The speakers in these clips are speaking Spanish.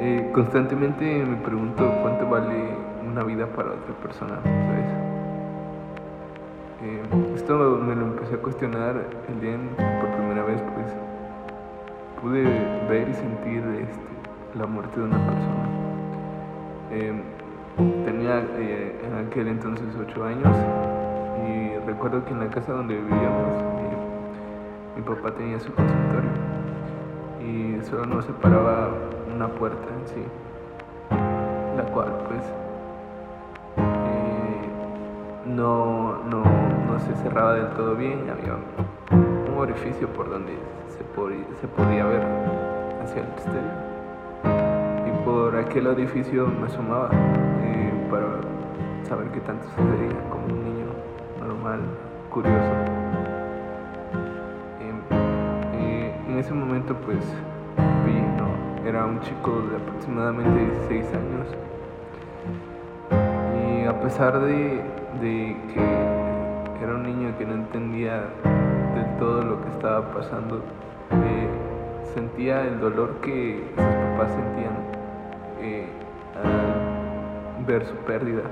Eh, constantemente me pregunto cuánto vale una vida para otra persona. Eh, esto me lo empecé a cuestionar el día en, por primera vez, pues pude ver y sentir este, la muerte de una persona. Eh, tenía en aquel entonces 8 años y recuerdo que en la casa donde vivíamos mi papá tenía su consultorio y solo nos separaba una puerta en sí, la cual pues eh, no, no, no, se cerraba del todo bien, había un orificio por donde se, podía, se podía ver hacia el exterior. Y por aquel orificio me asomaba eh, para saber qué tanto sucedía como un niño normal, curioso. Eh, en ese momento pues vi, era un chico de aproximadamente 16 años y a pesar de, de que era un niño que no entendía de todo lo que estaba pasando, eh, sentía el dolor que sus papás sentían eh, al ver su pérdida.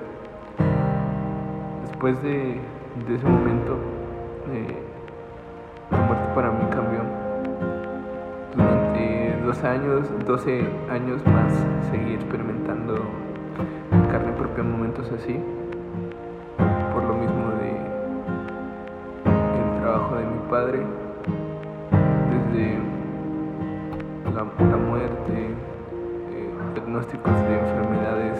Después de, de ese momento, eh, la muerte para mí cambió. Años, 12 años más, seguí experimentando en carne propia momentos así, por lo mismo de el trabajo de mi padre, desde la, la muerte, eh, diagnósticos de enfermedades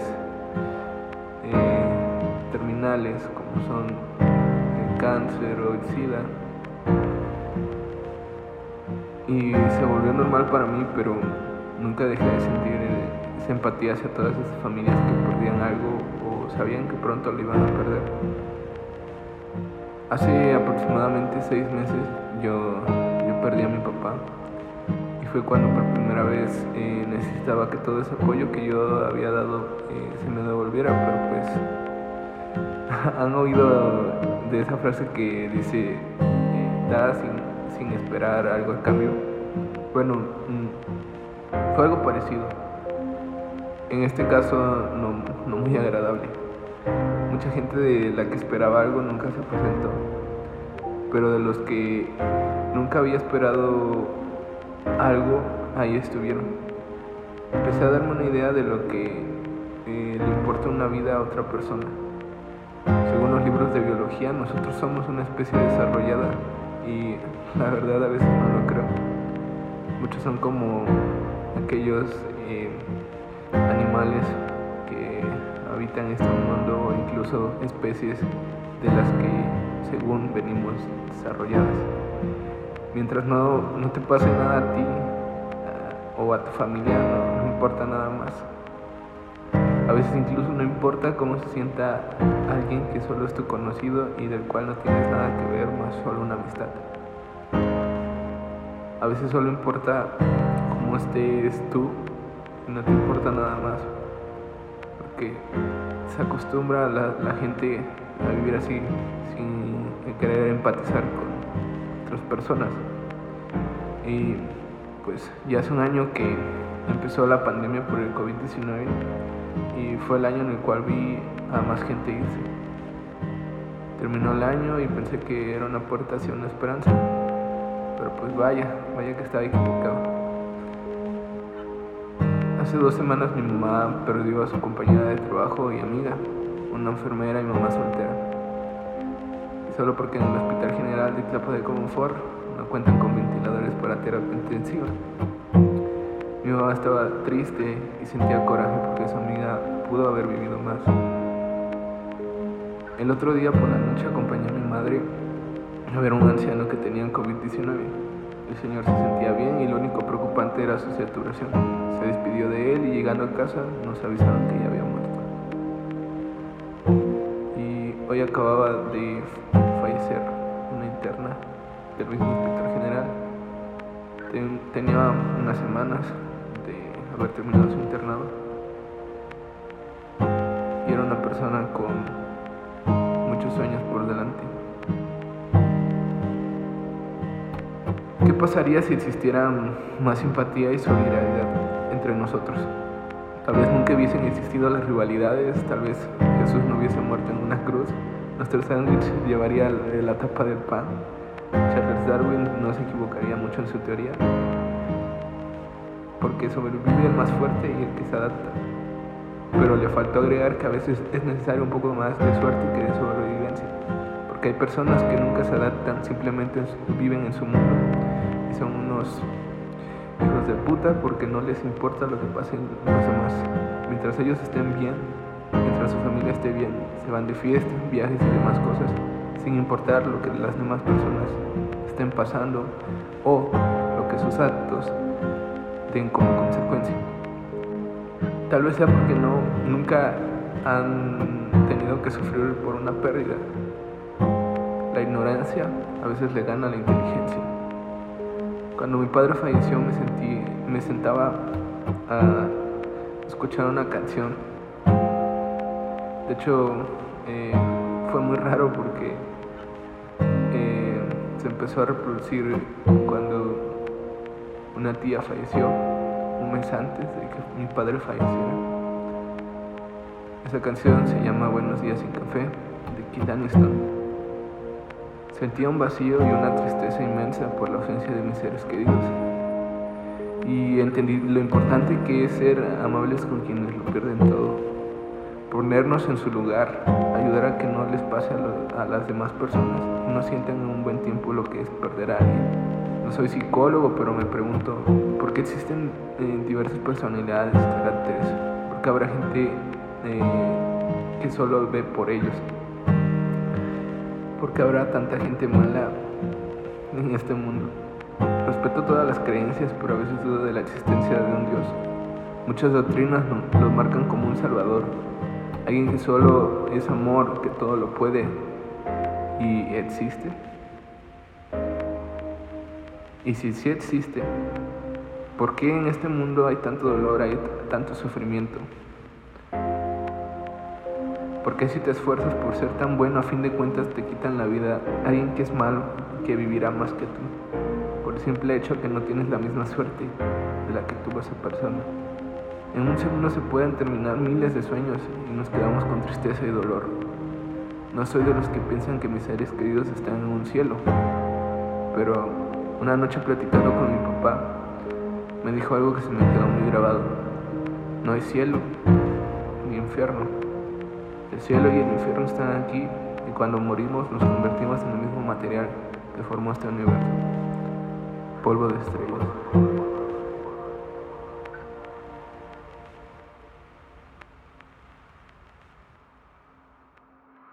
eh, terminales como son el cáncer o el SIDA. Y se volvió normal para mí, pero nunca dejé de sentir esa empatía hacia todas esas familias que perdían algo o sabían que pronto lo iban a perder. Hace aproximadamente seis meses yo, yo perdí a mi papá y fue cuando por primera vez eh, necesitaba que todo ese apoyo que yo había dado eh, se me devolviera, pero pues han oído de esa frase que dice eh, da sin, sin, esperar algo a cambio. Bueno, mm, fue algo parecido. En este caso no, no muy agradable. Mucha gente de la que esperaba algo nunca se presentó, pero de los que nunca había esperado algo, ahí estuvieron. Empecé a darme una idea de lo que eh, le importa una vida a otra persona. Según los libros de biología, nosotros somos una especie desarrollada y la verdad a veces no lo creo. Muchos son como aquellos eh, animales que habitan este mundo o incluso especies de las que según venimos desarrolladas. Mientras no, no te pase nada a ti uh, o a tu familia, no importa nada más. A veces incluso no importa cómo se sienta alguien que solo es tu conocido y del cual no tienes nada que ver más solo una amistad. A veces solo importa cómo estés tú no te importa nada más. Porque se acostumbra la, la gente a vivir así sin querer empatizar con otras personas. Y pues ya hace un año que empezó la pandemia por el COVID-19 y fue el año en el cual vi a más gente irse. Terminó el año y pensé que era una puerta hacia una esperanza, pero pues vaya, vaya que estaba equivocado. Hace dos semanas mi mamá perdió a su compañera de trabajo y amiga, una enfermera y mamá soltera. Y solo porque en el Hospital General de Tlapa de Comonfort no cuentan con ventiladores para terapia intensiva. Mi mamá estaba triste y sentía coraje porque su amiga pudo haber vivido más. El otro día por la noche acompañé a mi madre a ver a un anciano que tenía COVID-19. El señor se sentía bien y lo único preocupante era su saturación. Se despidió de él y llegando a casa nos avisaron que ya había muerto. Y hoy acababa de fallecer una interna del mismo hospital general. Ten, tenía unas semanas de haber terminado su internado. Y era una persona con muchos sueños por delante. ¿Qué pasaría si existiera más simpatía y solidaridad entre nosotros? Tal vez nunca hubiesen existido las rivalidades, tal vez Jesús no hubiese muerto en una cruz, nuestro sándwich llevaría la tapa del pan. Charles Darwin no se equivocaría mucho en su teoría, porque sobrevive el más fuerte y el que se adapta. Pero le faltó agregar que a veces es necesario un poco más de suerte que de sobrevivencia, porque hay personas que nunca se adaptan, simplemente viven en su mundo y son unos hijos de puta porque no les importa lo que pase en los demás. Mientras ellos estén bien, mientras su familia esté bien, se van de fiesta, viajes y demás cosas, sin importar lo que las demás personas estén pasando o lo que sus actos den como consecuencia. Tal vez sea porque no, nunca han tenido que sufrir por una pérdida. La ignorancia a veces le gana a la inteligencia. Cuando mi padre falleció me sentí, me sentaba a escuchar una canción. De hecho, eh, fue muy raro porque eh, se empezó a reproducir cuando una tía falleció un mes antes de que mi padre falleciera. Esa canción se llama Buenos días sin café de Kid Aniston. Sentía un vacío y una tristeza inmensa por la ausencia de mis seres queridos. Y entendí lo importante que es ser amables con quienes lo pierden todo. Ponernos en su lugar, ayudar a que no les pase a, las demás personas no sientan en un buen tiempo lo que es perder a alguien. No soy psicólogo, pero me pregunto, ¿por qué existen eh, diversas personalidades, caracteres? ¿Por qué habrá gente eh, que solo ve por ellos? ¿Por qué habrá tanta gente mala en este mundo? Respeto todas las creencias, pero a veces dudo de la existencia de un Dios. Muchas doctrinas lo marcan como un salvador, alguien que solo es amor, que todo lo puede y existe. Y si sí existe, ¿por qué en este mundo hay tanto dolor, hay tanto sufrimiento? ¿Por qué si te esfuerzas por ser tan bueno, a fin de cuentas te quitan la vida alguien que es malo, que vivirá más que tú? Por el simple hecho que no tienes la misma suerte de la que tuvo esa persona. En un segundo se pueden terminar miles de sueños y nos quedamos con tristeza y dolor. No soy de los que piensan que mis seres queridos están en un cielo, pero una noche platicando con mi papá, me dijo algo que se me quedó muy grabado. No hay cielo ni infierno. El cielo y el infierno están aquí y cuando morimos nos convertimos en el mismo material que formó este universo. Polvo de estrellas.